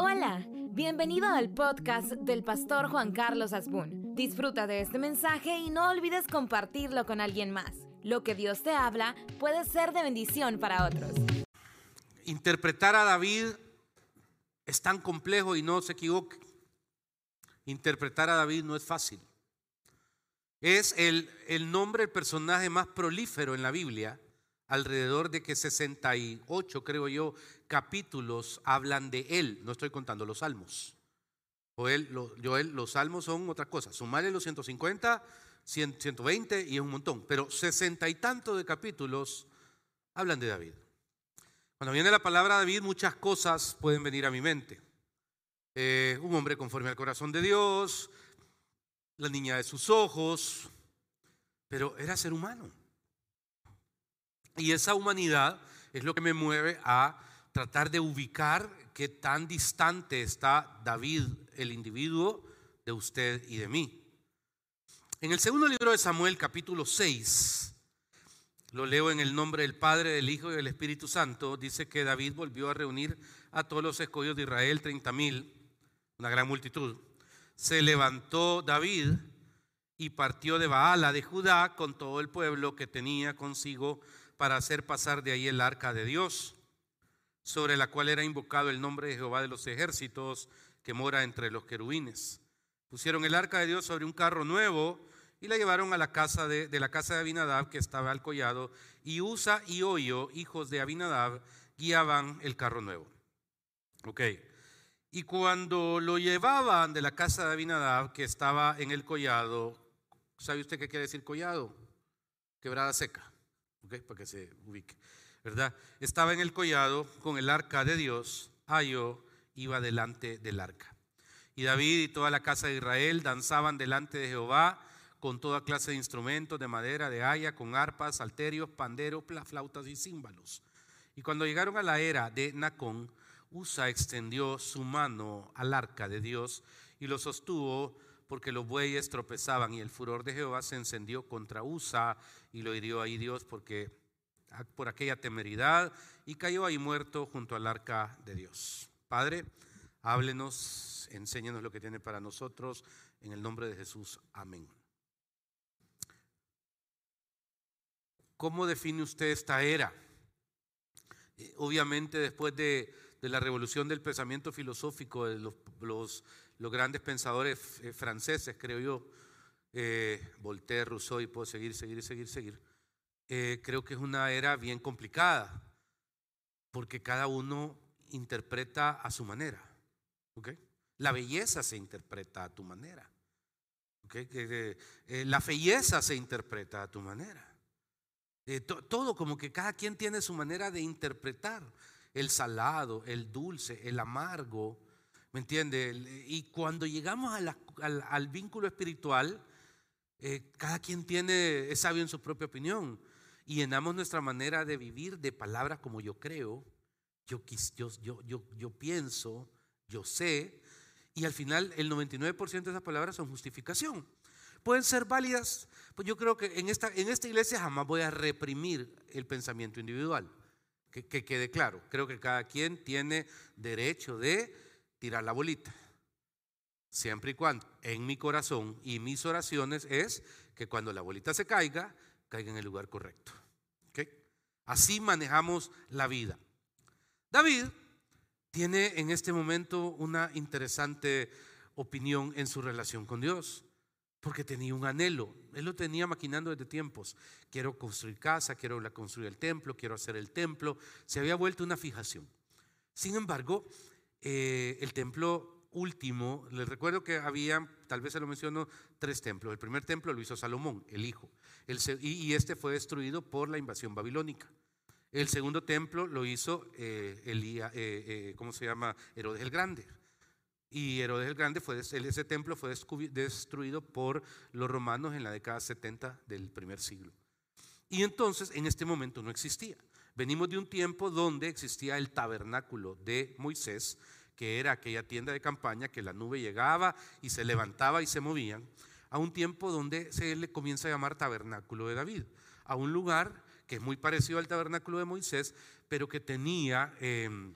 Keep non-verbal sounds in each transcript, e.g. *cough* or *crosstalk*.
Hola, bienvenido al podcast del pastor Juan Carlos Asbun. Disfruta de este mensaje y no olvides compartirlo con alguien más. Lo que Dios te habla puede ser de bendición para otros. Interpretar a David es tan complejo y no se equivoque. Interpretar a David no es fácil. Es el, el nombre, el personaje más prolífero en la Biblia alrededor de que 68, creo yo, capítulos hablan de él. No estoy contando los salmos. O él, los salmos son otra cosa. Sumarle los 150, 120 y es un montón. Pero sesenta y tantos de capítulos hablan de David. Cuando viene la palabra David, muchas cosas pueden venir a mi mente. Eh, un hombre conforme al corazón de Dios, la niña de sus ojos, pero era ser humano. Y esa humanidad es lo que me mueve a tratar de ubicar qué tan distante está David, el individuo, de usted y de mí. En el segundo libro de Samuel, capítulo 6, lo leo en el nombre del Padre, del Hijo y del Espíritu Santo, dice que David volvió a reunir a todos los escollos de Israel, 30 mil, una gran multitud. Se levantó David y partió de Baala de Judá con todo el pueblo que tenía consigo para hacer pasar de ahí el arca de Dios, sobre la cual era invocado el nombre de Jehová de los ejércitos, que mora entre los querubines. Pusieron el arca de Dios sobre un carro nuevo y la llevaron a la casa de, la casa de Abinadab, que estaba al collado, y Usa y Oyo, hijos de Abinadab, guiaban el carro nuevo. Ok. Y cuando lo llevaban de la casa de Abinadab, que estaba en el collado, ¿sabe usted qué quiere decir collado? Quebrada seca para que se ubique, Estaba en el collado con el arca de Dios, Ayo iba delante del arca. Y David y toda la casa de Israel danzaban delante de Jehová con toda clase de instrumentos de madera, de haya, con arpas, salterios, panderos, flautas y címbalos. Y cuando llegaron a la era de Nacón, Usa extendió su mano al arca de Dios y lo sostuvo porque los bueyes tropezaban y el furor de Jehová se encendió contra Usa y lo hirió ahí Dios porque por aquella temeridad y cayó ahí muerto junto al arca de Dios. Padre, háblenos, enséñanos lo que tiene para nosotros en el nombre de Jesús. Amén. ¿Cómo define usted esta era? Eh, obviamente después de, la revolución del pensamiento filosófico de los, los los grandes pensadores eh, franceses, creo yo, eh, Voltaire, Rousseau, y puedo seguir, seguir, seguir, seguir, eh, creo que es una era bien complicada, porque cada uno interpreta a su manera. La belleza se interpreta a tu manera. la belleza se interpreta a tu manera. todo como que cada quien tiene su manera de interpretar el salado, el dulce, el amargo, ¿Me entiende? Y cuando llegamos al, vínculo espiritual, eh, cada quien tiene, es sabio en su propia opinión. Y llenamos nuestra manera de vivir de palabras como yo creo, yo, yo, yo, yo pienso, yo sé. Y al final el 99% de esas palabras son justificación. Pueden ser válidas, pues yo creo que en esta, en esta iglesia jamás voy a reprimir el pensamiento individual. que quede claro, creo que cada quien tiene derecho de tirar la bolita. Siempre y cuando en mi corazón y mis oraciones es que cuando la bolita se caiga, caiga en el lugar correcto. Así manejamos la vida. David tiene en este momento una interesante opinión en su relación con Dios, porque tenía un anhelo. Él lo tenía maquinando desde tiempos. Quiero construir casa, quiero construir el templo, quiero hacer el templo. Se había vuelto una fijación. Sin embargo, eh, el templo último, les recuerdo que había, tal vez se lo menciono, tres templos. El primer templo lo hizo Salomón, el hijo, y, este fue destruido por la invasión babilónica. El segundo templo lo hizo eh, eh, ¿cómo se llama? Herodes el Grande. Y Herodes el Grande, fue, ese templo fue destruido por los romanos en la década 70 del primer siglo. Y entonces en este momento no existía. Venimos de un tiempo donde existía el tabernáculo de Moisés, que era aquella tienda de campaña que la nube llegaba y se levantaba y se movían, a un tiempo donde se le comienza a llamar tabernáculo de David, a un lugar que es muy parecido al tabernáculo de Moisés, pero que tenía em,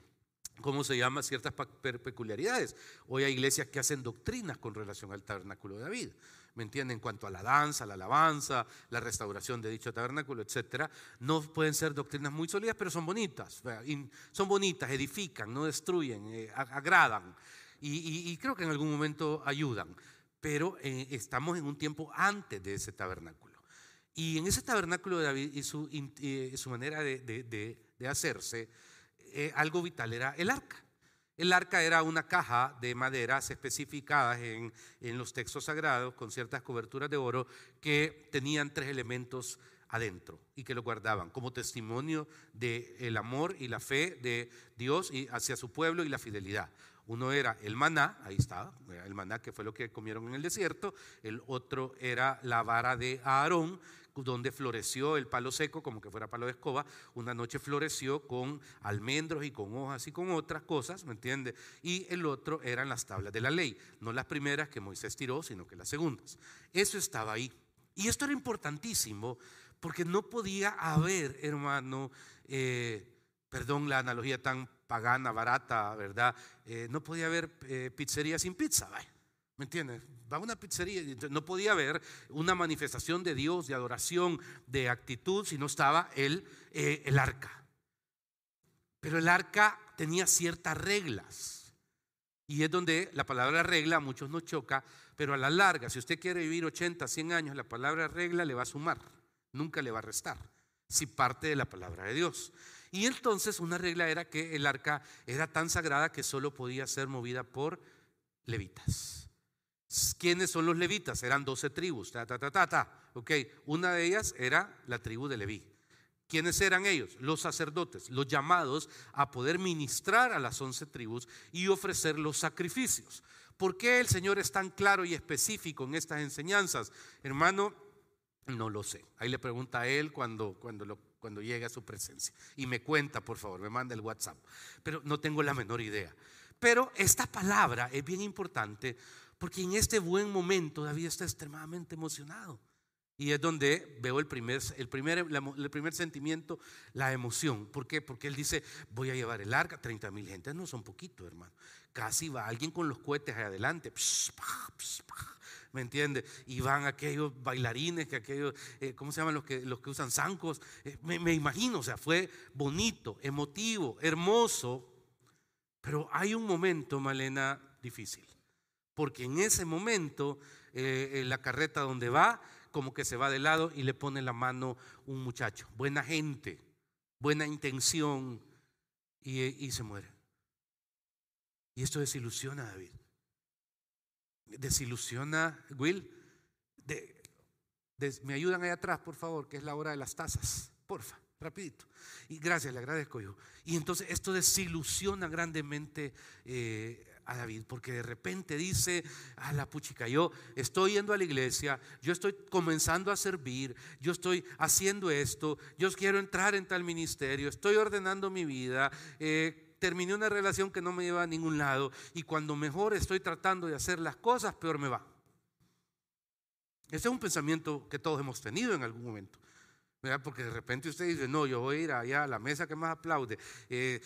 ¿cómo se llama? Ciertas peculiaridades. Hoy hay iglesias que hacen doctrinas con relación al tabernáculo de David. ¿Me entienden? En cuanto a la danza, la alabanza, la restauración de dicho tabernáculo, etcétera. No pueden ser doctrinas muy sólidas, pero son bonitas. Son bonitas, edifican, no destruyen, eh, agradan. Y, creo que en algún momento ayudan. Pero eh, estamos en un tiempo antes de ese tabernáculo. Y en ese tabernáculo de David y su, eh, su manera de, hacerse, algo vital era el arca. El arca era una caja de maderas especificadas en, los textos sagrados con ciertas coberturas de oro que tenían tres elementos adentro y que lo guardaban como testimonio del amor y la fe de Dios y hacia su pueblo y la fidelidad. Uno era el maná, ahí está, el maná que fue lo que comieron en el desierto, el otro era la vara de Aarón, donde floreció el palo seco como que fuera palo de escoba, una noche floreció con almendros y con hojas y con otras cosas, ¿me entiende? Y el otro eran las tablas de la ley, no las primeras que Moisés tiró, sino que las segundas. Eso estaba ahí. Y esto era importantísimo porque no podía haber, hermano, eh, perdón la analogía tan pagana, barata, ¿verdad? Eh, no podía haber eh, pizzería sin pizza, ¿vale? ¿Me entiendes? Va a una pizzería, no podía haber una manifestación de Dios, de adoración, de actitud, si no estaba el, eh, el arca. Pero el arca tenía ciertas reglas. Y es donde la palabra regla a muchos nos choca, pero a la larga, si usted quiere vivir 80, 100 años, la palabra regla le va a sumar, nunca le va a restar, si parte de la palabra de Dios. Y entonces una regla era que el arca era tan sagrada que solo podía ser movida por levitas. ¿Quiénes son los levitas? Eran 12 tribus. Ta, ta, ta, ta, Una de ellas era la tribu de Leví. ¿Quiénes eran ellos? Los sacerdotes, los llamados a poder ministrar a las 11 tribus y ofrecer los sacrificios. ¿Por qué el Señor es tan claro y específico en estas enseñanzas? Hermano, no lo sé. Ahí le pregunta a él cuando, cuando, cuando llegue a su presencia. Y me cuenta, por favor, me manda el WhatsApp. Pero no tengo la menor idea. Pero esta palabra es bien importante porque en este buen momento David está extremadamente emocionado. Y es donde veo el primer, el primer, el primer sentimiento, la emoción. ¿Por qué? Porque él dice, voy a llevar el arca, 30 mil gentes, no son poquito, hermano. Casi va alguien con los cohetes ahí adelante. ¿Me entiende? Y van aquellos bailarines, que aquellos, eh, ¿cómo se llaman los que, los que usan zancos? Eh, me imagino, o sea, fue bonito, emotivo, hermoso. Pero hay un momento, Malena, difícil porque en ese momento eh, la carreta donde va, como que se va de lado y le pone la mano un muchacho, buena gente, buena intención, y, se muere. Y esto desilusiona a David. Desilusiona, Will. me ayudan ahí atrás, por favor, que es la hora de las tazas. Porfa, rapidito. Y gracias, le agradezco yo. Y entonces esto desilusiona grandemente eh, a David, porque de repente dice, a la puchica, yo estoy yendo a la iglesia, yo estoy comenzando a servir, yo estoy haciendo esto, yo quiero entrar en tal ministerio, estoy ordenando mi vida, eh, terminé una relación que no me lleva a ningún lado y cuando mejor estoy tratando de hacer las cosas, peor me va. Ese es un pensamiento que todos hemos tenido en algún momento. Porque de repente usted dice, no, yo voy a ir allá a la mesa que más aplaude, eh,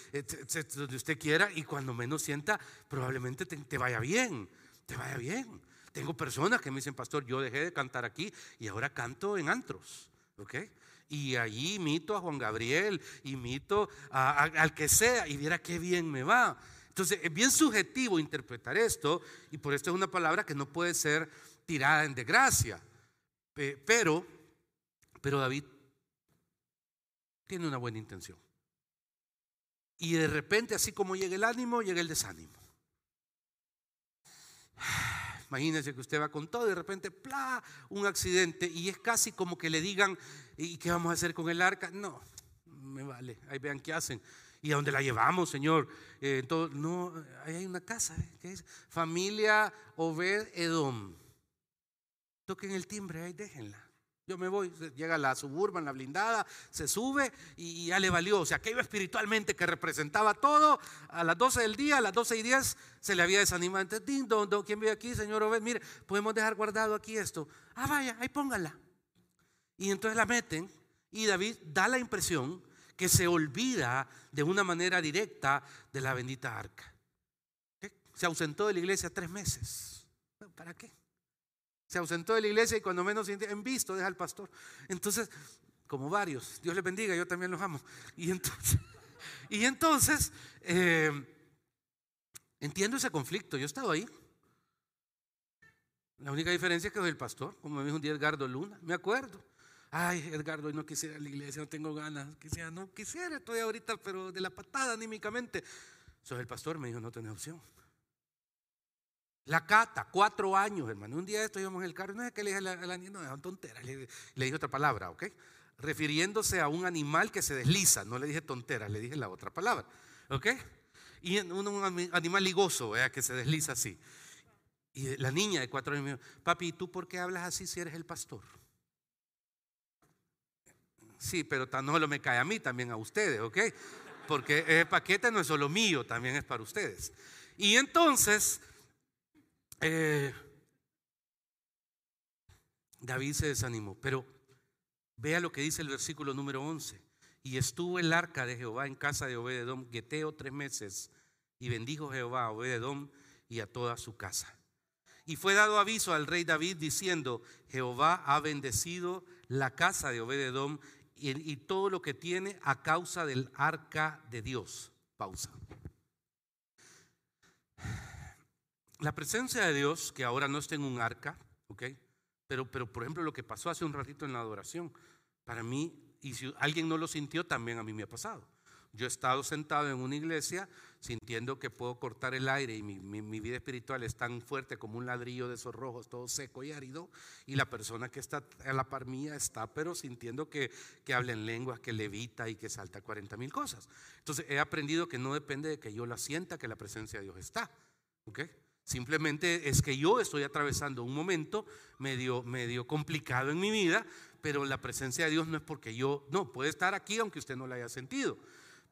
donde usted quiera, y cuando menos sienta, probablemente te, vaya bien, te vaya bien. Tengo personas que me dicen, pastor, yo dejé de cantar aquí y ahora canto en antros, ¿ok? Y allí imito a Juan Gabriel, imito al que sea, y viera qué bien me va. Entonces, es bien subjetivo interpretar esto, y por esto es una palabra que no puede ser tirada en desgracia. Pero, pero David tiene una buena intención. Y de repente, así como llega el ánimo, llega el desánimo. *sighs* Imagínense que usted va con todo y de repente, ¡pla! un accidente y es casi como que le digan, ¿y qué vamos a hacer con el arca? No, me vale, ahí vean qué hacen. ¿Y a dónde la llevamos, Señor? Eh, no, ahí hay una casa, ¿eh? ¿qué es? Familia Obed Edom. Toquen el timbre, ahí déjenla. Yo me voy, llega la suburban, la blindada, se sube y ya le valió. O sea, aquello espiritualmente que representaba todo, a las 12 del día, a las 12 y 10, se le había desanimado. Entonces, ¿quién vive aquí, señor Obed? Mire, podemos dejar guardado aquí esto. Ah, vaya, ahí póngala. Y entonces la meten y David da la impresión que se olvida de una manera directa de la bendita arca. Se ausentó de la iglesia tres meses. ¿Para qué? Se ausentó de la iglesia y cuando menos en visto deja al pastor. Entonces, como varios, Dios les bendiga, yo también los amo. Y entonces, *laughs* eh, entiendo ese conflicto, yo he estado ahí. La única diferencia es que soy el pastor, como me dijo un día Edgardo Luna, me acuerdo. Ay, Edgardo, hoy no quisiera la iglesia, no tengo ganas. Quisiera, no quisiera, estoy ahorita, pero de la patada anímicamente. Soy el pastor, me dijo, no tenés opción. La cata, cuatro años, hermano. Un día esto íbamos en el carro, no es que le dije a la, niña, no, es tontera. Le, dije otra palabra, ¿ok? Refiriéndose a un animal que se desliza, no le dije tontera, le dije la otra palabra, ¿ok? Y un, animal ligoso, ¿verdad? que se desliza así. Y la niña de cuatro años me dijo, papi, ¿tú por qué hablas así si eres el pastor? Sí, pero tan solo me cae a mí, también a ustedes, ¿ok? Porque el paquete no es solo mío, también es para ustedes. Y entonces eh, David se desanimó, pero vea lo que dice el versículo número 11. Y estuvo el arca de Jehová en casa de Obededón, Geteo, tres meses, y bendijo Jehová a Obededón y a toda su casa. Y fue dado aviso al rey David diciendo, Jehová ha bendecido la casa de Obededón y, y todo lo que tiene a causa del arca de Dios. Pausa. La presencia de Dios, que ahora no está en un arca, ¿ok? Pero, pero por ejemplo lo que pasó hace un ratito en la adoración, para mí, y si alguien no lo sintió, también a mí me ha pasado. Yo he estado sentado en una iglesia sintiendo que puedo cortar el aire y mi, vida espiritual es tan fuerte como un ladrillo de esos rojos, todo seco y árido, y la persona que está a la par mía está, pero sintiendo que, que habla en lenguas, que levita y que salta 40 mil cosas. Entonces he aprendido que no depende de que yo la sienta, que la presencia de Dios está. ¿ok?, Simplemente es que yo estoy atravesando un momento medio, medio complicado en mi vida, pero la presencia de Dios no es porque yo, no, puede estar aquí aunque usted no la haya sentido.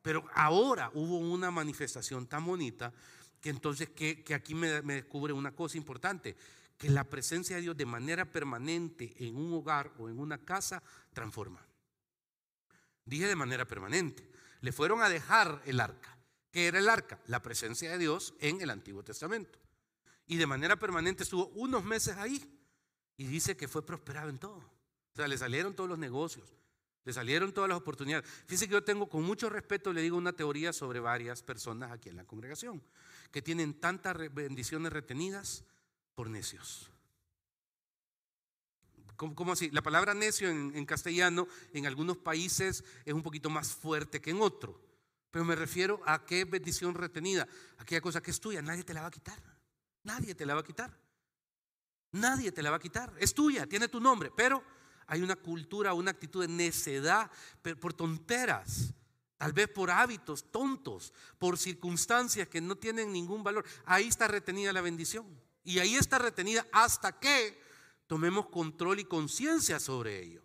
Pero ahora hubo una manifestación tan bonita que entonces que, aquí me, me descubre una cosa importante, que la presencia de Dios de manera permanente en un hogar o en una casa transforma. Dije de manera permanente. Le fueron a dejar el arca. ¿Qué era el arca? La presencia de Dios en el Antiguo Testamento y de manera permanente estuvo unos meses ahí y dice que fue prosperado en todo. O sea, le salieron todos los negocios, le salieron todas las oportunidades. Fíjese que yo tengo con mucho respeto, le digo una teoría sobre varias personas aquí en la congregación, que tienen tantas bendiciones retenidas por necios. ¿Cómo, así? La palabra necio en, en, castellano en algunos países es un poquito más fuerte que en otro. Pero me refiero a qué bendición retenida, aquella cosa que es tuya, nadie te la va a quitar. Nadie te la va a quitar. Nadie te la va a quitar. Es tuya, tiene tu nombre. Pero hay una cultura, una actitud de necedad por tonteras. Tal vez por hábitos tontos, por circunstancias que no tienen ningún valor. Ahí está retenida la bendición. Y ahí está retenida hasta que tomemos control y conciencia sobre ello.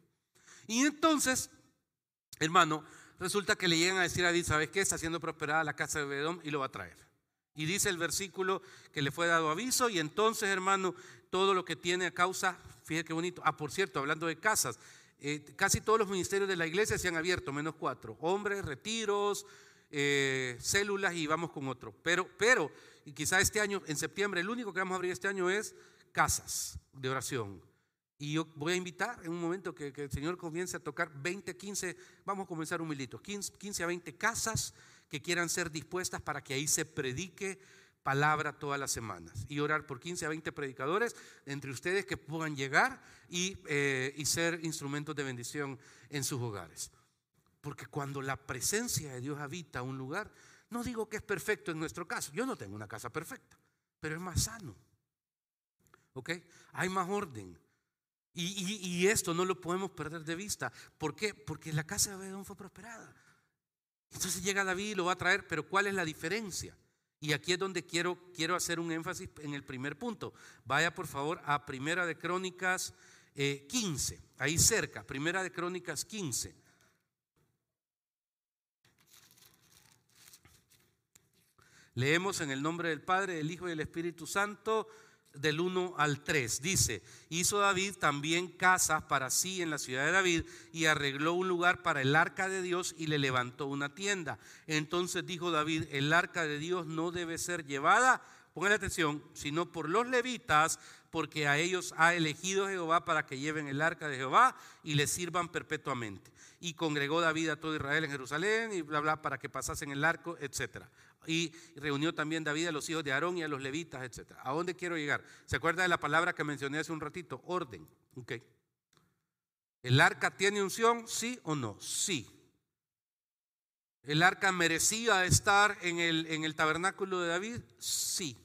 Y entonces, hermano, resulta que le llegan a decir a David, ¿sabes qué? Está siendo prosperada la casa de Bedón y lo va a traer. Y dice el versículo que le fue dado aviso y entonces, hermano, todo lo que tiene a causa, fíjate qué bonito. Ah, por cierto, hablando de casas, eh, casi todos los ministerios de la iglesia se han abierto, menos cuatro. Hombres, retiros, eh, células y vamos con otro. Pero, pero, y quizá este año, en septiembre, el único que vamos a abrir este año es casas de oración. Y yo voy a invitar en un momento que, el Señor comience a tocar 20, 15, vamos a comenzar un milito, 15, 15 a 20 casas que quieran ser dispuestas para que ahí se predique palabra todas las semanas y orar por 15 a 20 predicadores entre ustedes que puedan llegar y, eh, y ser instrumentos de bendición en sus hogares. Porque cuando la presencia de Dios habita un lugar, no digo que es perfecto en nuestro caso, yo no tengo una casa perfecta, pero es más sano. ¿Ok? Hay más orden. Y, y, esto no lo podemos perder de vista. ¿Por qué? Porque la casa de Abedón fue prosperada. Entonces llega David y lo va a traer, pero ¿cuál es la diferencia? Y aquí es donde quiero, quiero hacer un énfasis en el primer punto. Vaya por favor a Primera de Crónicas 15, eh, ahí cerca, Primera de Crónicas 15. Leemos en el nombre del Padre, del Hijo y del Espíritu Santo. Del 1 al 3. Dice, hizo David también casas para sí en la ciudad de David y arregló un lugar para el arca de Dios y le levantó una tienda. Entonces dijo David, el arca de Dios no debe ser llevada, pongan atención, sino por los levitas, porque a ellos ha elegido Jehová para que lleven el arca de Jehová y le sirvan perpetuamente. Y congregó David a todo Israel en Jerusalén y bla, bla, para que pasasen el arco, etcétera y reunió también David a los hijos de Aarón y a los levitas, etc. ¿A dónde quiero llegar? ¿Se acuerda de la palabra que mencioné hace un ratito? Orden. Okay. ¿El arca tiene unción? ¿Sí o no? Sí. ¿El arca merecía estar en el, en el tabernáculo de David? Sí.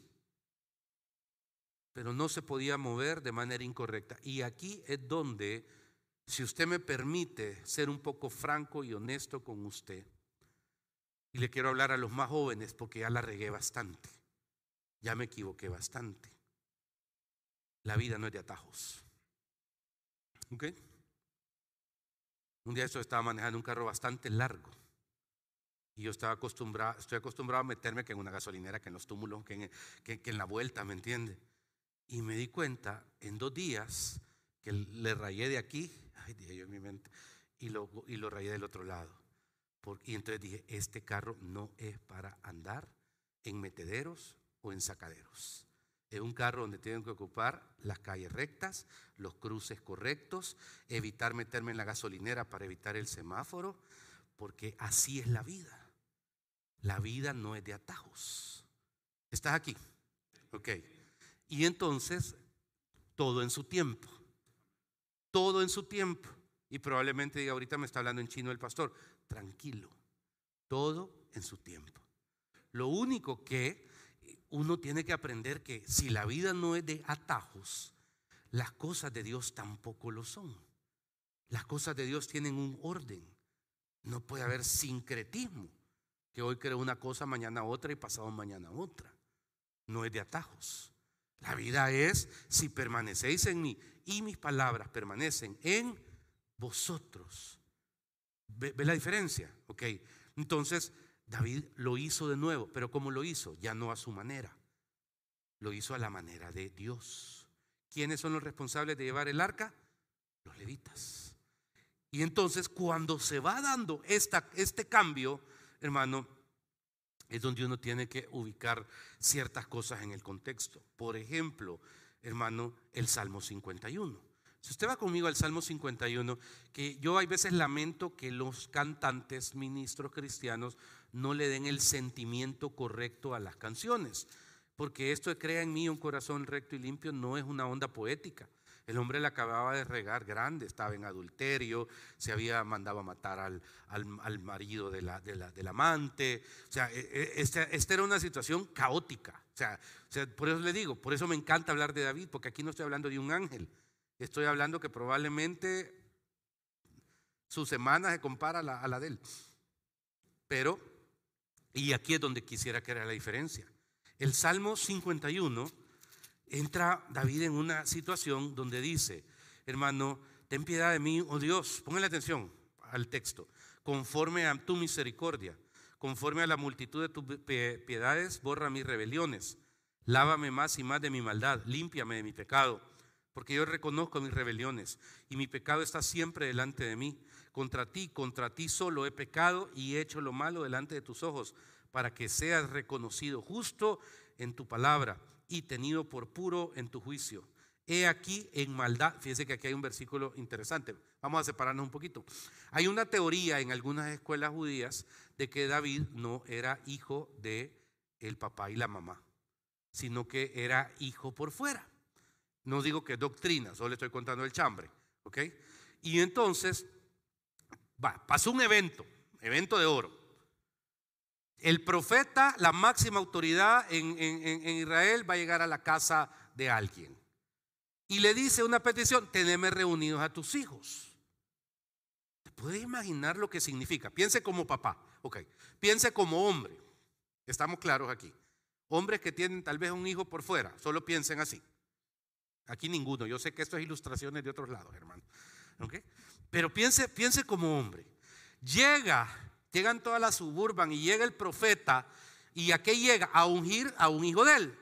Pero no se podía mover de manera incorrecta. Y aquí es donde, si usted me permite ser un poco franco y honesto con usted, y le quiero hablar a los más jóvenes porque ya la regué bastante. Ya me equivoqué bastante. La vida no es de atajos. ¿Ok? Un día yo estaba manejando un carro bastante largo. Y yo estaba acostumbrado, estoy acostumbrado a meterme que en una gasolinera, que en los túmulos, que en, que, en la vuelta, ¿me entiende? Y me di cuenta en dos días que le rayé de aquí, ay, dije yo en mi mente, y lo, y lo rayé del otro lado y entonces dije, este carro no es para andar en metederos o en sacaderos. Es un carro donde tengo que ocupar las calles rectas, los cruces correctos, evitar meterme en la gasolinera para evitar el semáforo, porque así es la vida. La vida no es de atajos. ¿Estás aquí? Ok. Y entonces, todo en su tiempo. Todo en su tiempo. Y probablemente diga, ahorita me está hablando en chino el pastor tranquilo, todo en su tiempo. Lo único que uno tiene que aprender que si la vida no es de atajos, las cosas de Dios tampoco lo son. Las cosas de Dios tienen un orden. No puede haber sincretismo, que hoy creo una cosa, mañana otra y pasado mañana otra. No es de atajos. La vida es si permanecéis en mí y mis palabras permanecen en vosotros. ¿Ve, la diferencia? Ok. Entonces, David lo hizo de nuevo, pero ¿cómo lo hizo? Ya no a su manera. Lo hizo a la manera de Dios. ¿Quiénes son los responsables de llevar el arca? Los levitas. Y entonces, cuando se va dando esta, este cambio, hermano, es donde uno tiene que ubicar ciertas cosas en el contexto. Por ejemplo, hermano, el Salmo 51. Si usted va conmigo al Salmo 51, que yo hay veces lamento que los cantantes, ministros cristianos, no le den el sentimiento correcto a las canciones, porque esto crea en mí un corazón recto y limpio no es una onda poética. El hombre le acababa de regar grande, estaba en adulterio, se había mandado a matar al, al, marido de la, de la, del amante. O sea, e, e, esta, era una situación caótica. O sea, por eso le digo, por eso me encanta hablar de David, porque aquí no estoy hablando de un ángel, Estoy hablando que probablemente su semana se compara a la, de él. Pero, y aquí es donde quisiera que era la diferencia. El Salmo 51 entra David en una situación donde dice, hermano, ten piedad de mí, oh Dios, póngale atención al texto, conforme a tu misericordia, conforme a la multitud de tus piedades, borra mis rebeliones, lávame más y más de mi maldad, límpiame de mi pecado porque yo reconozco mis rebeliones y mi pecado está siempre delante de mí. Contra ti, contra ti solo he pecado y he hecho lo malo delante de tus ojos, para que seas reconocido justo en tu palabra y tenido por puro en tu juicio. He aquí en maldad, fíjese que aquí hay un versículo interesante, vamos a separarnos un poquito. Hay una teoría en algunas escuelas judías de que David no era hijo de el papá y la mamá, sino que era hijo por fuera. No digo que doctrina, solo le estoy contando el chambre. ¿Ok? Y entonces, va, pasó un evento, evento de oro. El profeta, la máxima autoridad en, Israel, va a llegar a la casa de alguien. Y le dice una petición, teneme reunidos a tus hijos. ¿Te puedes imaginar lo que significa? Piense como papá, ok. Piense como hombre. Estamos claros aquí. Hombres que tienen tal vez un hijo por fuera, solo piensen así. Aquí ninguno. Yo sé que esto es ilustraciones de otros lados, hermano. Pero piense, piense como hombre. Llega, llegan todas las suburban y llega el profeta. ¿Y a qué llega? A ungir a un hijo de él.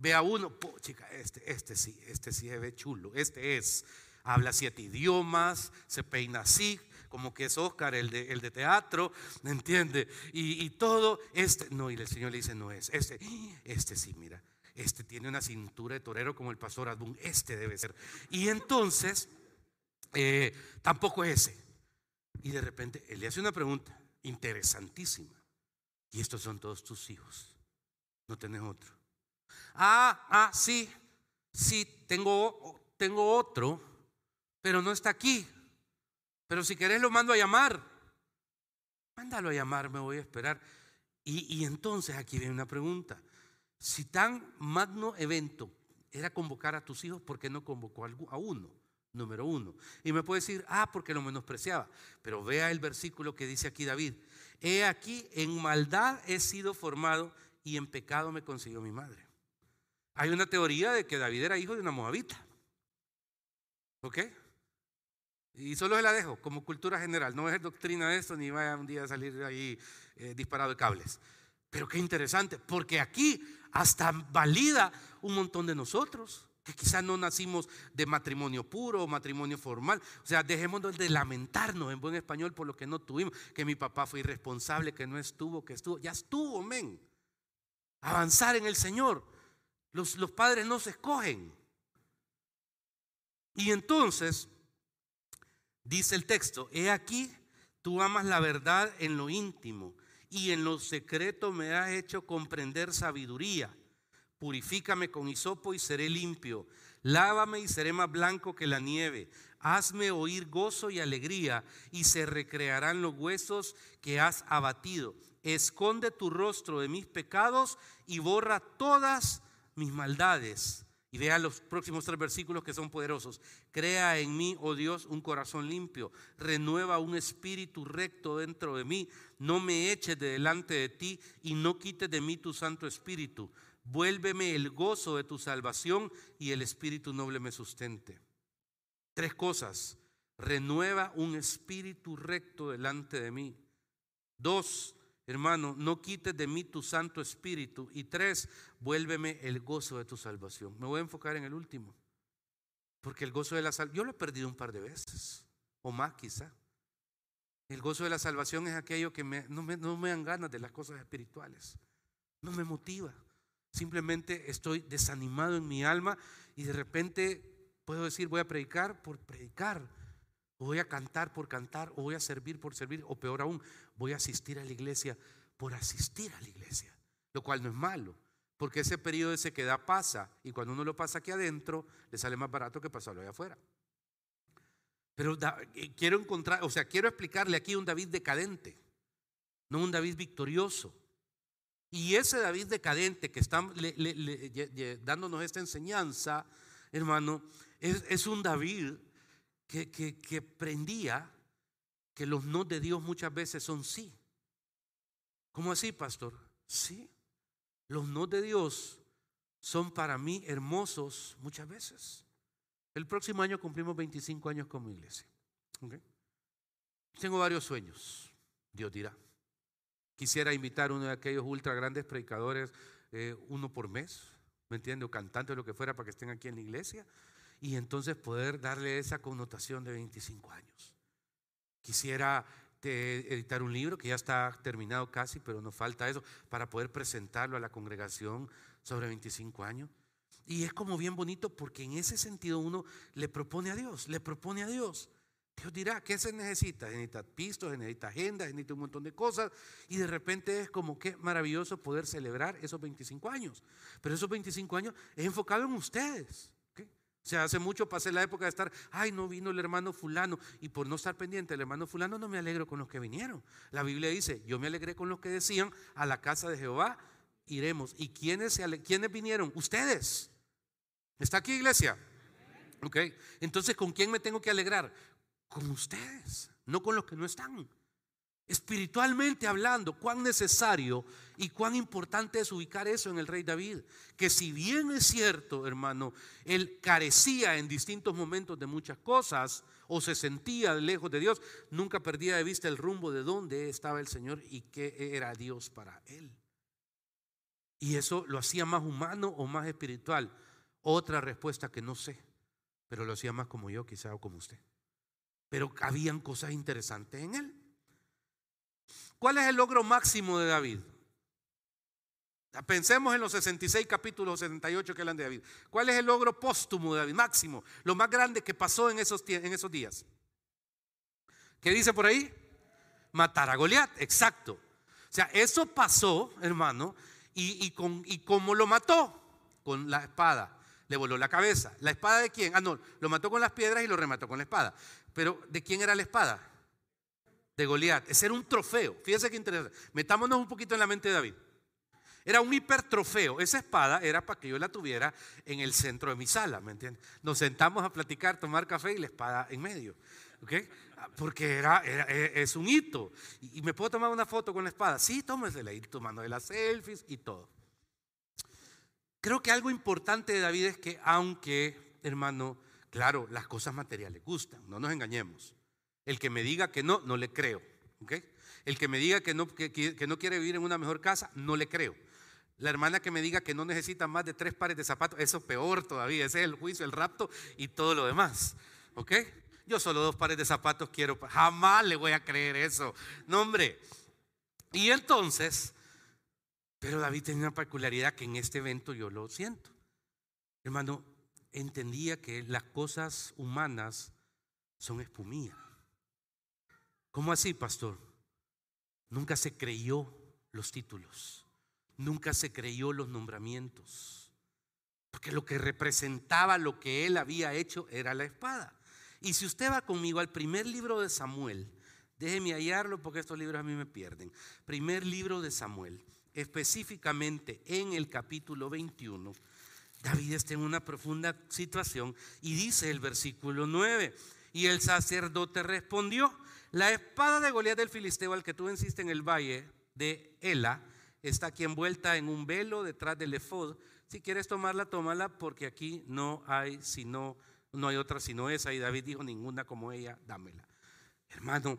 Ve a uno, chica, este, este sí, este sí se ve chulo, este es, habla siete idiomas, se peina así, como que es Oscar, el de, el de teatro, ¿me entiende? Y, todo, este, no, y el Señor le dice, no es, este, este sí, mira, este tiene una cintura de torero como el pastor Adún, este debe ser. Y entonces, eh, tampoco es ese. Y de repente, él le hace una pregunta interesantísima. Y estos son todos tus hijos, no tenés otro. Ah, ah, sí, sí, tengo, tengo otro, pero no está aquí. Pero si querés lo mando a llamar. Mándalo a llamar, me voy a esperar. Y, entonces aquí viene una pregunta. Si tan magno evento era convocar a tus hijos, ¿por qué no convocó a uno? Número uno. Y me puede decir, ah, porque lo menospreciaba. Pero vea el versículo que dice aquí David. He aquí, en maldad he sido formado y en pecado me consiguió mi madre. Hay una teoría de que David era hijo de una moabita. ¿Ok? Y solo se la dejo como cultura general. No es doctrina de esto, ni vaya un día a salir ahí eh, disparado de cables. Pero qué interesante, porque aquí hasta valida un montón de nosotros, que quizás no nacimos de matrimonio puro o matrimonio formal. O sea, dejémonos de lamentarnos en buen español por lo que no tuvimos, que mi papá fue irresponsable, que no estuvo, que estuvo. Ya estuvo, men. Avanzar en el Señor. Los, los padres no se escogen. Y entonces Dice el texto, he aquí, tú amas la verdad en lo íntimo y en lo secreto me has hecho comprender sabiduría. Purifícame con hisopo y seré limpio. Lávame y seré más blanco que la nieve. Hazme oír gozo y alegría y se recrearán los huesos que has abatido. Esconde tu rostro de mis pecados y borra todas mis maldades. Y vea los próximos tres versículos que son poderosos. Crea en mí, oh Dios, un corazón limpio. Renueva un espíritu recto dentro de mí. No me eches de delante de ti y no quites de mí tu santo espíritu. Vuélveme el gozo de tu salvación y el espíritu noble me sustente. Tres cosas. Renueva un espíritu recto delante de mí. Dos, Hermano, no quites de mí tu Santo Espíritu. Y tres, vuélveme el gozo de tu salvación. Me voy a enfocar en el último. Porque el gozo de la salvación, yo lo he perdido un par de veces, o más quizá. El gozo de la salvación es aquello que no, me, no me dan ganas de las cosas espirituales. No me motiva. Simplemente estoy desanimado en mi alma y de repente puedo decir voy a predicar por predicar o voy a cantar por cantar, o voy a servir por servir, o peor aún, voy a asistir a la iglesia por asistir a la iglesia, lo cual no es malo, porque ese periodo de sequedad pasa, y cuando uno lo pasa aquí adentro, le sale más barato que pasarlo allá afuera. Pero eh, quiero encontrar, o sea, quiero explicarle aquí un David decadente, no un David victorioso. Y ese David decadente que está dándonos esta enseñanza, hermano, es, es un David que, que, prendía que los no de Dios muchas veces son sí. ¿Cómo así, pastor? Sí. Los no de Dios son para mí hermosos muchas veces. El próximo año cumplimos 25 años como iglesia. Tengo varios sueños, Dios dirá. Quisiera invitar a uno de aquellos ultra grandes predicadores, eh, uno por mes, ¿me entiende? O cantante o lo que fuera, para que estén aquí en la iglesia y entonces poder darle esa connotación de 25 años. Quisiera editar un libro que ya está terminado casi, pero nos falta eso para poder presentarlo a la congregación sobre 25 años. Y es como bien bonito porque en ese sentido uno le propone a Dios, le propone a Dios. Dios dirá, ¿qué se necesita? Se necesita pistos, se necesita agenda, se necesita un montón de cosas. Y de repente es como que maravilloso poder celebrar esos 25 años. Pero esos 25 años es enfocado en ustedes. Sea, hace mucho pasé la época de estar, ay, no vino el hermano fulano. Y por no estar pendiente del hermano fulano, no me alegro con los que vinieron. La Biblia dice, yo me alegré con los que decían, a la casa de Jehová iremos. ¿Y quiénes, se quiénes vinieron? Ustedes. ¿Está aquí, iglesia? Ok. Entonces, ¿con quién me tengo que alegrar? Con ustedes, no con los que no están espiritualmente hablando, cuán necesario y cuán importante es ubicar eso en el rey David. Que si bien es cierto, hermano, él carecía en distintos momentos de muchas cosas o se sentía lejos de Dios, nunca perdía de vista el rumbo de dónde estaba el Señor y qué era Dios para él. Y eso lo hacía más humano o más espiritual. Otra respuesta que no sé, pero lo hacía más como yo, quizá, o como usted. Pero habían cosas interesantes en él. ¿Cuál es el logro máximo de David? Pensemos en los 66 capítulos 78 que hablan de David. ¿Cuál es el logro póstumo de David? Máximo, lo más grande que pasó en esos, en esos días. ¿Qué dice por ahí? Matar a Goliat, exacto. O sea, eso pasó, hermano, y, y, con, y cómo lo mató? Con la espada. Le voló la cabeza. ¿La espada de quién? Ah, no, lo mató con las piedras y lo remató con la espada. Pero ¿de quién era la espada? De Goliat. Ese era un trofeo. Fíjense qué interesante. Metámonos un poquito en la mente de David. Era un hipertrofeo. Esa espada era para que yo la tuviera en el centro de mi sala, ¿me entiendes? Nos sentamos a platicar, tomar café y la espada en medio. ¿Ok? Porque era, es un hito. Y, me puedo tomar una foto con la espada. Sí, tómesela. Ir tomando de las selfies y todo. Creo que algo importante de David es que, aunque, hermano, claro, las cosas materiales gustan, no nos engañemos. El que me diga que no, no le creo. ¿ok? El que me diga que no, que no quiere vivir en una mejor casa, no le creo. La hermana que me diga que no necesita más de tres pares de zapatos, eso es peor todavía, ese es el juicio, el rapto y todo lo demás. Yo solo dos pares de zapatos quiero, jamás le voy a creer eso. No, hombre. Y entonces, pero David tenía una peculiaridad que en este evento yo lo siento. Hermano, entendía que las cosas humanas son espumía. ¿Cómo así, pastor? Nunca se creyó los títulos. Nunca se creyó los nombramientos, porque lo que representaba lo que él había hecho era la espada. Y si usted va conmigo al primer libro de Samuel, déjeme hallarlo porque estos libros a mí me pierden. Primer libro de Samuel, específicamente en el capítulo 21, David está en una profunda situación y dice el versículo 9, y el sacerdote respondió, la espada de Goliat del Filisteo al que tú venciste en el valle de Ela, está aquí envuelta en un velo detrás del efod. Si quieres tomarla, tómala, porque aquí no hay sino, no hay otra sino esa. Y David dijo, ninguna como ella, dámela. Hermano,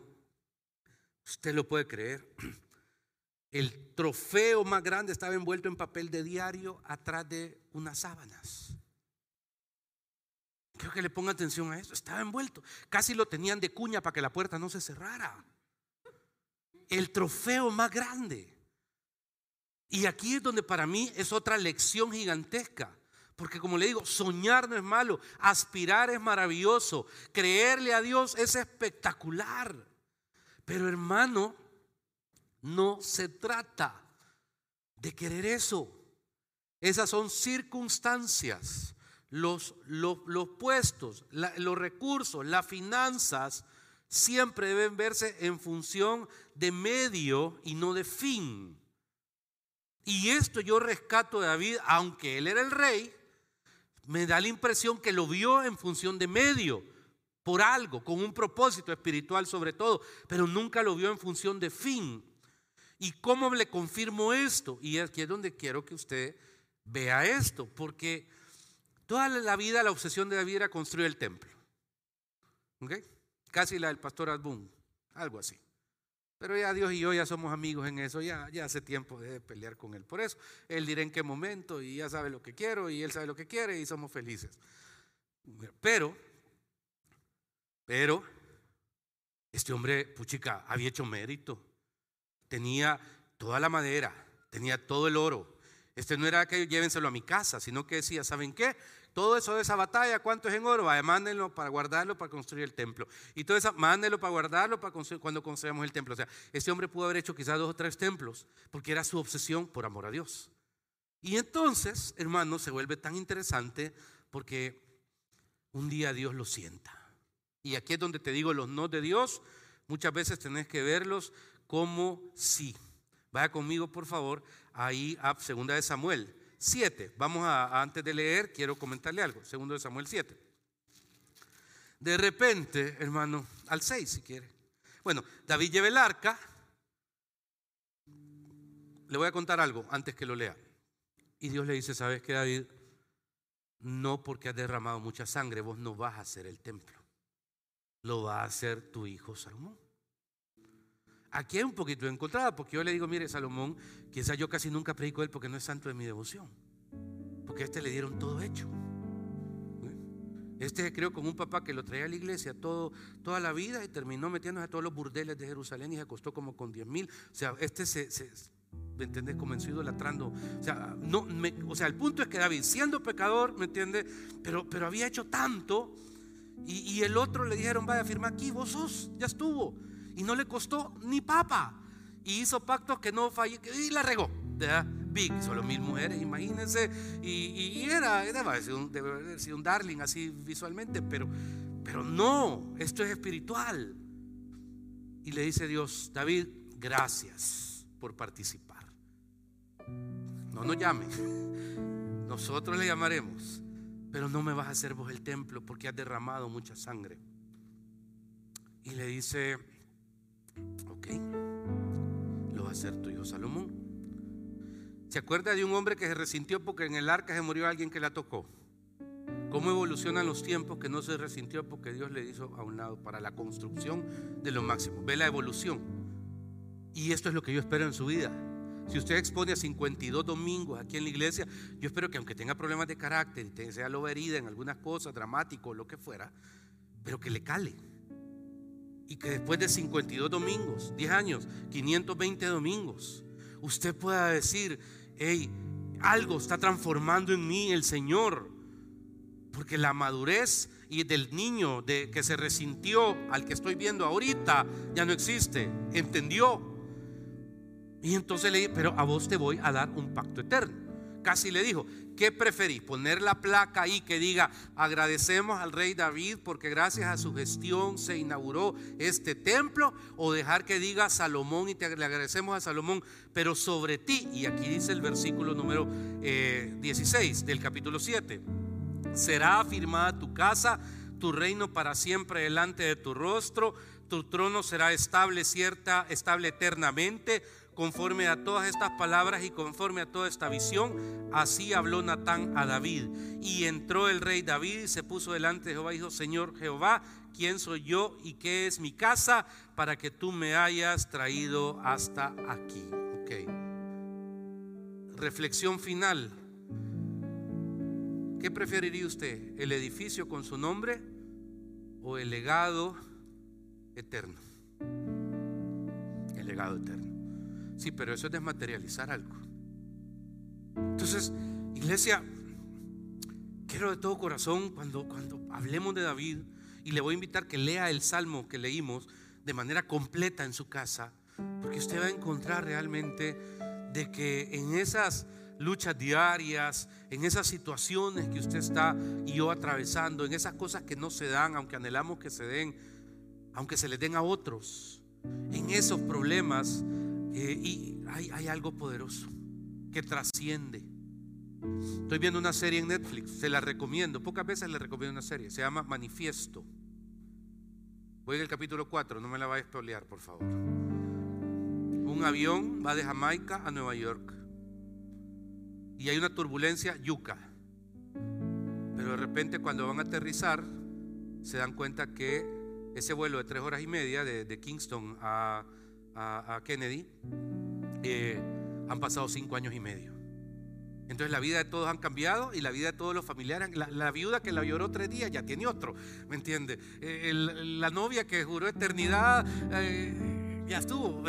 usted lo puede creer. *clears throat* El trofeo más grande estaba envuelto en papel de diario atrás de unas sábanas. Creo que le ponga atención a eso. Estaba envuelto. Casi lo tenían de cuña para que la puerta no se cerrara. El trofeo más grande. Y aquí es donde para mí es otra lección gigantesca. Porque como le digo, soñar no es malo, aspirar es maravilloso, creerle a Dios es espectacular. Pero hermano, no se trata de querer eso. Esas son circunstancias, los, los, puestos, los recursos, las finanzas, siempre deben verse en función de medio y no de fin. Y esto yo rescato de David, aunque él era el rey, me da la impresión que lo vio en función de medio, por algo, con un propósito espiritual sobre todo, pero nunca lo vio en función de fin. ¿Y cómo le confirmo esto? Y aquí es donde quiero que usted vea esto, porque toda la vida la obsesión de David era construir el templo. Casi la del pastor Asbun, algo así. Pero ya Dios y yo ya somos amigos en eso, ya, ya hace tiempo de pelear con Él. Por eso, Él dirá en qué momento y ya sabe lo que quiero y Él sabe lo que quiere y somos felices. Pero, pero, este hombre, puchica, había hecho mérito. Tenía toda la madera, tenía todo el oro. Este no era que llévenselo a mi casa, sino que decía, ¿saben qué? Todo eso de esa batalla, ¿cuánto es en oro? Vaya, mándenlo para guardarlo para construir el templo. Y todo eso, mándenlo para guardarlo para cuando construyamos el templo. O sea, ese hombre pudo haber hecho quizás dos o tres templos porque era su obsesión por amor a Dios. Y entonces, hermano, se vuelve tan interesante porque un día Dios lo sienta. Y aquí es donde te digo los no de Dios, muchas veces tenés que verlos como sí. Vaya conmigo, por favor, ahí a segunda de Samuel 7. Vamos a, antes de leer, quiero comentarle algo. Segundo de Samuel 7. De repente, hermano, al 6 si quiere. Bueno, David lleva el arca. Le voy a contar algo antes que lo lea. Y Dios le dice, ¿sabes qué, David? No porque has derramado mucha sangre, vos no vas a hacer el templo. Lo va a hacer tu hijo Salomón. Aquí hay un poquito de encontrada, porque yo le digo, mire, Salomón, quizás yo casi nunca predico él porque no es santo de mi devoción. Porque a este le dieron todo hecho. Este creo con un papá que lo traía a la iglesia todo, toda la vida y terminó metiéndose a todos los burdeles de Jerusalén y se acostó como con 10 mil. O sea, este se, ¿me entiendes? Convencido idolatrando. O sea, no, o sea, el punto es que David, siendo pecador, ¿me entiendes? Pero, pero había hecho tanto y, el otro le dijeron, vaya, firma aquí, vos sos, ya estuvo. Y no le costó ni papa. Y hizo pactos que no falló y la regó. Big, solo mil mujeres, imagínense. Y, era, debe haber, sido un, darling así visualmente, pero, pero no, esto es espiritual. Y le dice Dios, David, gracias por participar. No nos llame, *laughs* nosotros le llamaremos, pero no me vas a hacer vos el templo porque has derramado mucha sangre. Y le dice, ok, lo va a hacer tu hijo Salomón. ¿Se acuerda de un hombre que se resintió porque en el arca se murió alguien que la tocó? ¿Cómo evolucionan los tiempos que no se resintió porque Dios le hizo a un lado para la construcción de lo máximo? Ve la evolución. Y esto es lo que yo espero en su vida. Si usted expone a 52 domingos aquí en la iglesia, yo espero que aunque tenga problemas de carácter y sea lo herida en algunas cosas, dramático, lo que fuera, pero que le cale. Y que después de 52 domingos, 10 años, 520 domingos, usted pueda decir, hey, algo está transformando en mí el Señor. Porque la madurez y del niño de que se resintió al que estoy viendo ahorita ya no existe. Entendió. Y entonces le dije, pero a vos te voy a dar un pacto eterno. Casi le dijo, ¿Qué preferís? ¿Poner la placa ahí que diga agradecemos al rey David porque gracias a su gestión se inauguró este templo? ¿O dejar que diga Salomón y te agradecemos a Salomón, pero sobre ti? Y aquí dice el versículo número 16 eh, del capítulo 7. Será afirmada tu casa, tu reino para siempre delante de tu rostro, tu trono será estable, cierta, estable eternamente conforme a todas estas palabras y conforme a toda esta visión, así habló Natán a David. Y entró el rey David y se puso delante de Jehová y dijo, Señor Jehová, ¿quién soy yo y qué es mi casa para que tú me hayas traído hasta aquí? Ok. Reflexión final. ¿Qué preferiría usted? ¿El edificio con su nombre o el legado eterno? El legado eterno. Sí, pero eso es desmaterializar algo. Entonces, iglesia, quiero de todo corazón cuando, cuando hablemos de David, y le voy a invitar que lea el salmo que leímos de manera completa en su casa, porque usted va a encontrar realmente de que en esas luchas diarias, en esas situaciones que usted está y yo atravesando, en esas cosas que no se dan, aunque anhelamos que se den, aunque se les den a otros, en esos problemas eh, y hay, algo poderoso que trasciende. Estoy viendo una serie en Netflix, se la recomiendo. Pocas veces le recomiendo una serie, se llama Manifiesto. Voy en el capítulo 4, no me la vaya a espolear, por favor. Un avión va de Jamaica a Nueva York y hay una turbulencia yuca. Pero de repente cuando van a aterrizar se dan cuenta que ese vuelo de tres horas y media de Kingston a a, Kennedy, eh, han pasado cinco años y medio. Entonces la vida de todos han cambiado y la vida de todos los familiares, la, viuda que la lloró tres días ya tiene otro, ¿me entiende? Eh, la novia que juró eternidad eh, ya estuvo,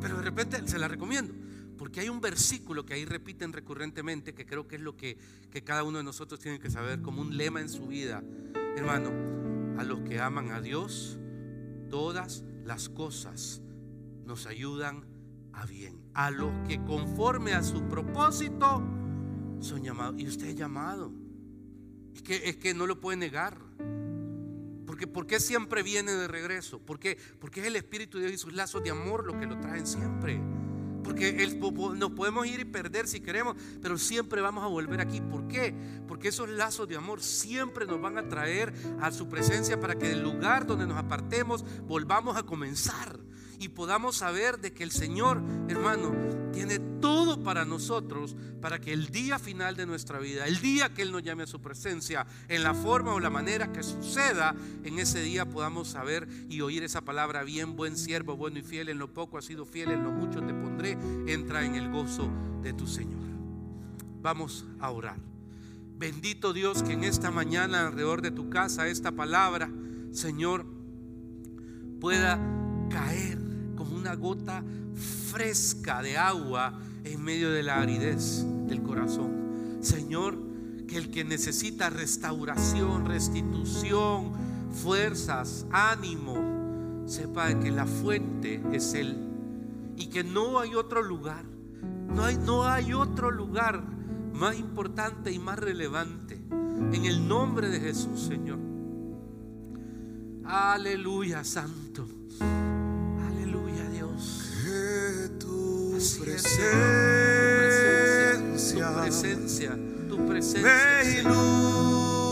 pero de repente se la recomiendo, porque hay un versículo que ahí repiten recurrentemente que creo que es lo que, que cada uno de nosotros tiene que saber como un lema en su vida, hermano, a los que aman a Dios, todas las cosas nos ayudan a bien. A los que conforme a su propósito son llamados. Y usted es llamado. Es que, es que no lo puede negar. Porque, porque siempre viene de regreso. Porque, porque es el Espíritu de Dios y sus lazos de amor lo que lo traen siempre. Porque nos podemos ir y perder si queremos, pero siempre vamos a volver aquí. ¿Por qué? Porque esos lazos de amor siempre nos van a traer a su presencia para que del lugar donde nos apartemos volvamos a comenzar. Y podamos saber de que el Señor, hermano, tiene todo para nosotros, para que el día final de nuestra vida, el día que Él nos llame a su presencia, en la forma o la manera que suceda, en ese día podamos saber y oír esa palabra, bien, buen siervo, bueno y fiel, en lo poco has sido fiel, en lo mucho te pondré, entra en el gozo de tu Señor. Vamos a orar. Bendito Dios que en esta mañana alrededor de tu casa esta palabra, Señor, pueda caer una gota fresca de agua en medio de la aridez del corazón. Señor, que el que necesita restauración, restitución, fuerzas, ánimo, sepa que la fuente es Él y que no hay otro lugar, no hay, no hay otro lugar más importante y más relevante. En el nombre de Jesús, Señor. Aleluya, Santo. Así es, presencia, Tu presencia, tu presencia. me.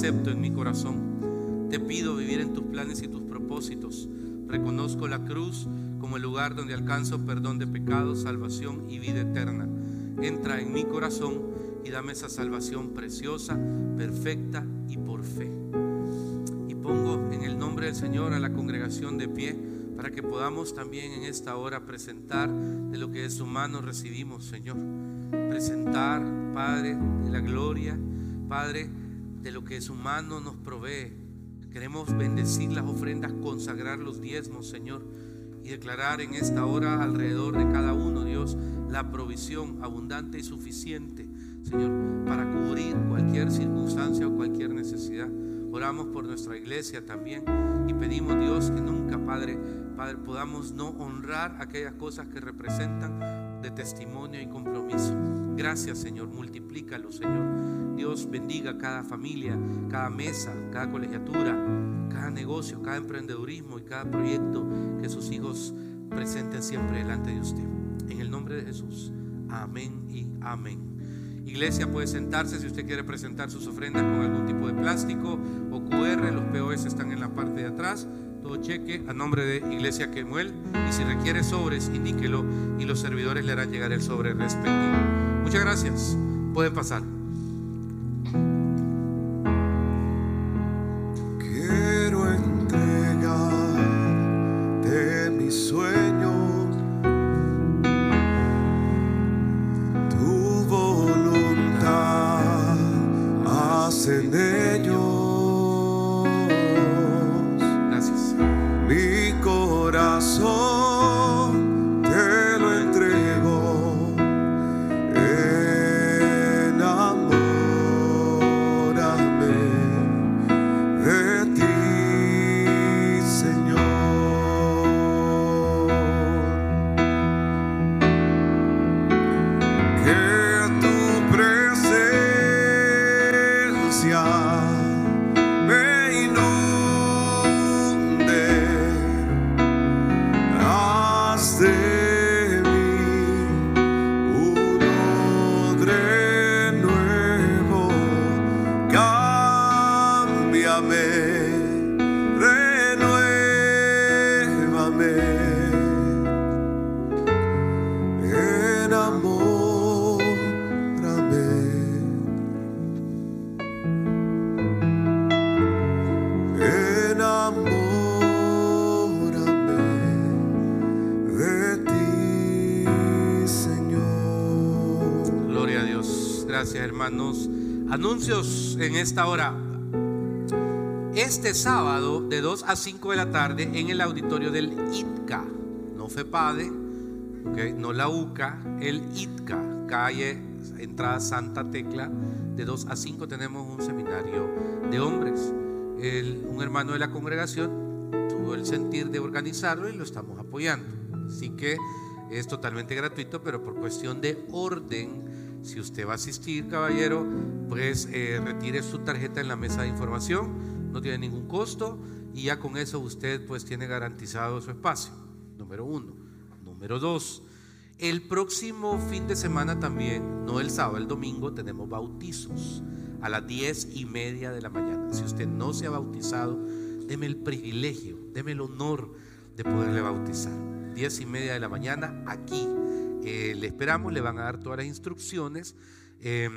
Acepto en mi corazón. Te pido vivir en tus planes y tus propósitos. Reconozco la cruz como el lugar donde alcanzo perdón de pecados, salvación y vida eterna. Entra en mi corazón y dame esa salvación preciosa, perfecta y por fe. Y pongo en el nombre del Señor a la congregación de pie para que podamos también en esta hora presentar de lo que de su mano recibimos, Señor. Presentar, Padre, de la gloria, Padre, de lo que su mano nos provee. Queremos bendecir las ofrendas, consagrar los diezmos, Señor, y declarar en esta hora alrededor de cada uno, Dios, la provisión abundante y suficiente, Señor, para cubrir cualquier circunstancia o cualquier necesidad. Oramos por nuestra iglesia también y pedimos Dios que nunca, Padre, Padre, podamos no honrar aquellas cosas que representan de testimonio y compromiso. Gracias, Señor, multiplícalo, Señor. Dios bendiga cada familia, cada mesa, cada colegiatura, cada negocio, cada emprendedurismo y cada proyecto que sus hijos presenten siempre delante de usted. En el nombre de Jesús. Amén y amén. Iglesia puede sentarse si usted quiere presentar sus ofrendas con algún tipo de plástico o QR. Los POS están en la parte de atrás. Todo cheque a nombre de Iglesia Quemuel. Y si requiere sobres, indíquelo y los servidores le harán llegar el sobre respectivo. Muchas gracias. Pueden pasar. Hermanos. Anuncios en esta hora. Este sábado, de 2 a 5 de la tarde, en el auditorio del ITCA, no FEPADE, ok, no la UCA, el ITCA, calle entrada Santa Tecla, de 2 a 5 tenemos un seminario de hombres. El- un hermano de la congregación tuvo el sentir de organizarlo y lo estamos apoyando. Así que es totalmente gratuito, pero por cuestión de orden, si usted va a asistir, caballero, pues eh, retire su tarjeta en la mesa de información, no tiene ningún costo y ya con eso usted pues tiene garantizado su espacio, número uno. Número dos, el próximo fin de semana también, no el sábado, el domingo, tenemos bautizos a las diez y media de la mañana. Si usted no se ha bautizado, deme el privilegio, deme el honor de poderle bautizar. Diez y media de la mañana aquí. Le esperamos, le van a dar todas las instrucciones. eh,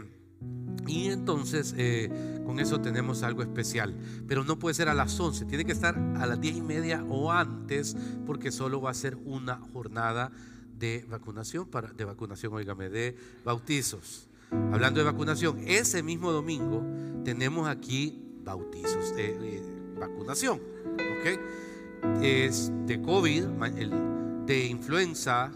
y entonces eh, con eso tenemos algo especial. Pero no puede ser a las 11, tiene que estar a las 10 y media o antes porque solo va a ser una jornada de vacunación, para, de vacunación, oígame, de bautizos. Hablando de vacunación, ese mismo domingo tenemos aquí bautizos de, vacunación, ¿ok? Es de COVID, de influenza,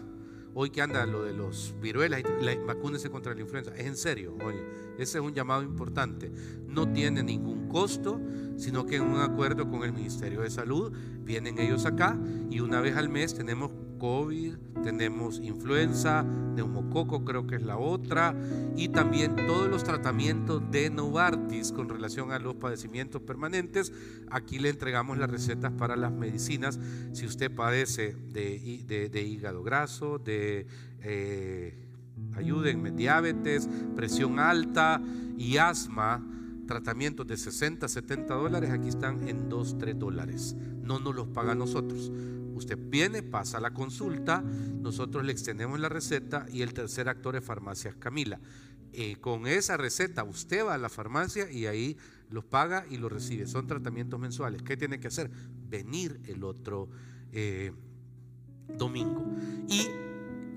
hoy que anda lo de los viruelas, la, vacúnese contra la influenza, es en serio, oye, ese es un llamado importante. No tiene ningún costo, sino que en un acuerdo con el Ministerio de Salud vienen ellos acá y una vez al mes tenemos COVID, tenemos influenza, neumococo creo que es la otra, y también todos los tratamientos de Novartis con relación a los padecimientos permanentes. Aquí le entregamos las recetas para las medicinas. Si usted padece de, de hígado graso, de... eh, ayúdenme, diabetes, presión alta y asma, tratamientos de 60, 70 dólares, aquí están en 2, 3 dólares. No nos los paga a nosotros. Usted viene, pasa la consulta, nosotros le extendemos la receta y el tercer actor es Farmacias Camila. Eh, con esa receta usted va a la farmacia y ahí los paga y los recibe. Son tratamientos mensuales. ¿Qué tiene que hacer? Venir el otro eh, domingo. Y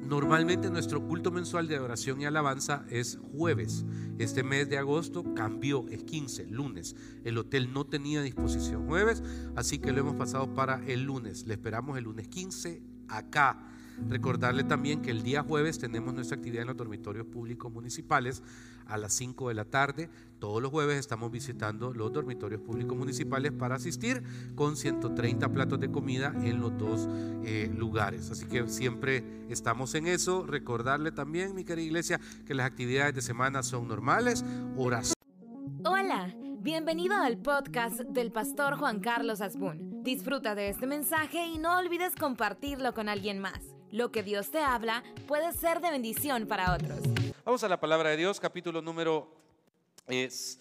Normalmente nuestro culto mensual de adoración y alabanza es jueves. Este mes de agosto cambió, es 15, lunes. El hotel no tenía disposición jueves, así que lo hemos pasado para el lunes. Le esperamos el lunes 15 acá. Recordarle también que el día jueves tenemos nuestra actividad en los dormitorios públicos municipales a las 5 de la tarde. Todos los jueves estamos visitando los dormitorios públicos municipales para asistir con 130 platos de comida en los dos eh, lugares. Así que siempre estamos en eso. Recordarle también, mi querida iglesia, que las actividades de semana son normales. Oración. Hola, bienvenido al podcast del pastor Juan Carlos Asbun. Disfruta de este mensaje y no olvides compartirlo con alguien más. Lo que Dios te habla puede ser de bendición para otros. Vamos a la palabra de Dios, capítulo número 6